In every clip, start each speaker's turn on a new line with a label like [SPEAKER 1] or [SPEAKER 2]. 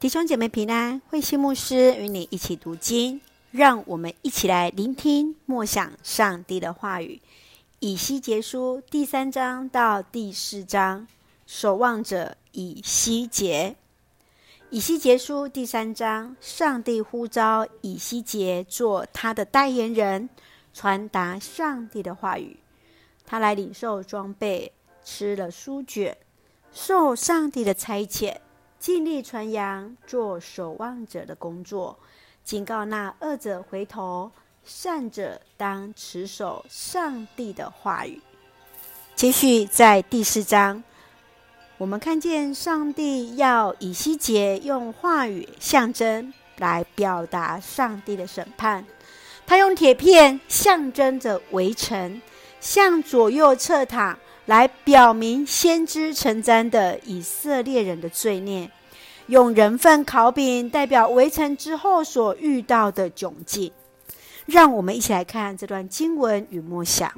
[SPEAKER 1] 弟兄姐妹平安，慧馨牧师与你一起读经，让我们一起来聆听默想上帝的话语。以西结书第三章到第四章，守望者以西结。以西结书第三章，上帝呼召以西结做他的代言人，传达上帝的话语。他来领受装备，吃了书卷，受上帝的差遣。尽力传扬做守望者的工作，警告那恶者回头，善者当持守上帝的话语。接续在第四章，我们看见上帝要以西结用话语象征来表达上帝的审判。他用铁片象征着围城，向左右侧躺。来表明先知承担的以色列人的罪孽，用人粪烤饼代表围城之后所遇到的窘境。让我们一起来看这段经文与默想，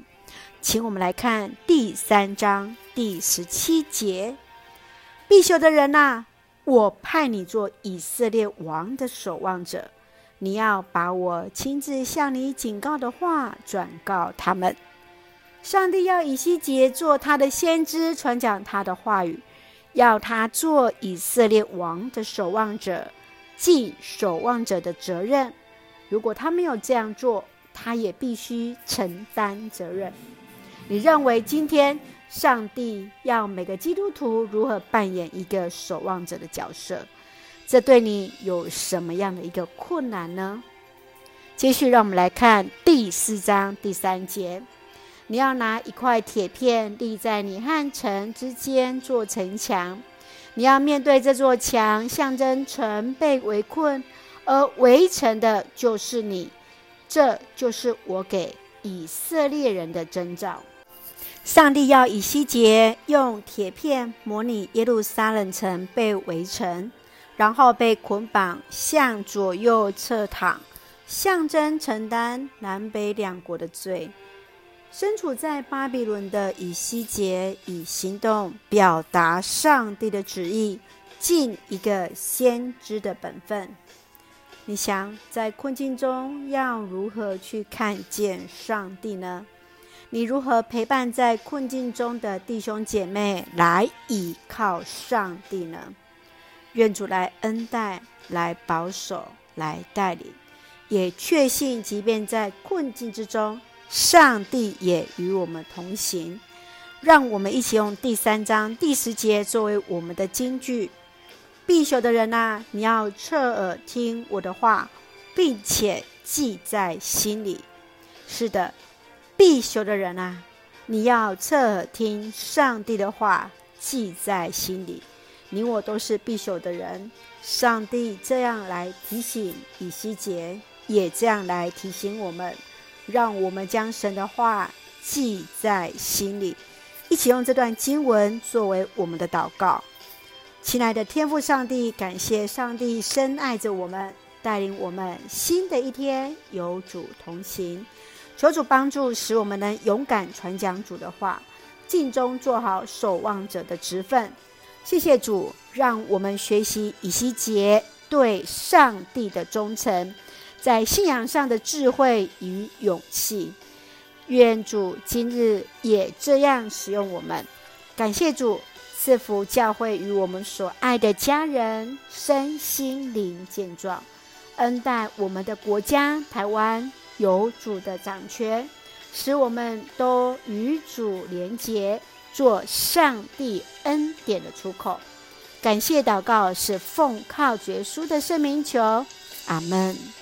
[SPEAKER 1] 请我们来看第三章第十七节：必朽的人呐，我派你做以色列王的守望者，你要把我亲自向你警告的话转告他们。上帝要以西结做他的先知，传讲他的话语，要他做以色列王的守望者，尽守望者的责任。如果他没有这样做，他也必须承担责任。你认为今天上帝要每个基督徒如何扮演一个守望者的角色？这对你有什么样的一个困难呢？接续，让我们来看第四章第三节。你要拿一块铁片立在你和城之间做城墙，你要面对这座墙，象征城被围困，而围城的就是你。这就是我给以色列人的征兆。上帝要以西结用铁片模拟耶路撒冷城被围城，然后被捆绑向左右侧躺，象征承担南北两国的罪。身处在巴比伦的以西结，以行动表达上帝的旨意，尽一个先知的本分。你想在困境中要如何去看见上帝呢？你如何陪伴在困境中的弟兄姐妹来倚靠上帝呢？愿主来恩待，来保守，来带领，也确信，即便在困境之中。上帝也与我们同行，让我们一起用第三章第十节作为我们的金句：必朽的人呐、你要侧耳听我的话，并且记在心里。是的，必朽的人啊，你要侧耳听上帝的话，记在心里。你我都是必朽的人，上帝这样来提醒以西结，也这样来提醒我们。让我们将神的话记在心里，一起用这段经文作为我们的祷告。亲爱的天父上帝，感谢上帝深爱着我们，带领我们新的一天有主同行。求主帮助，使我们能勇敢传讲主的话，尽忠做好守望者的职分。谢谢主，让我们学习以西结对上帝的忠诚。在信仰上的智慧与勇气，愿主今日也这样使用我们。感谢主赐福教会与我们所爱的家人身心灵健壮，恩待我们的国家台湾有主的掌权，使我们都与主连结，做上帝恩典的出口。感谢祷告是奉靠主耶稣的圣名求，阿门。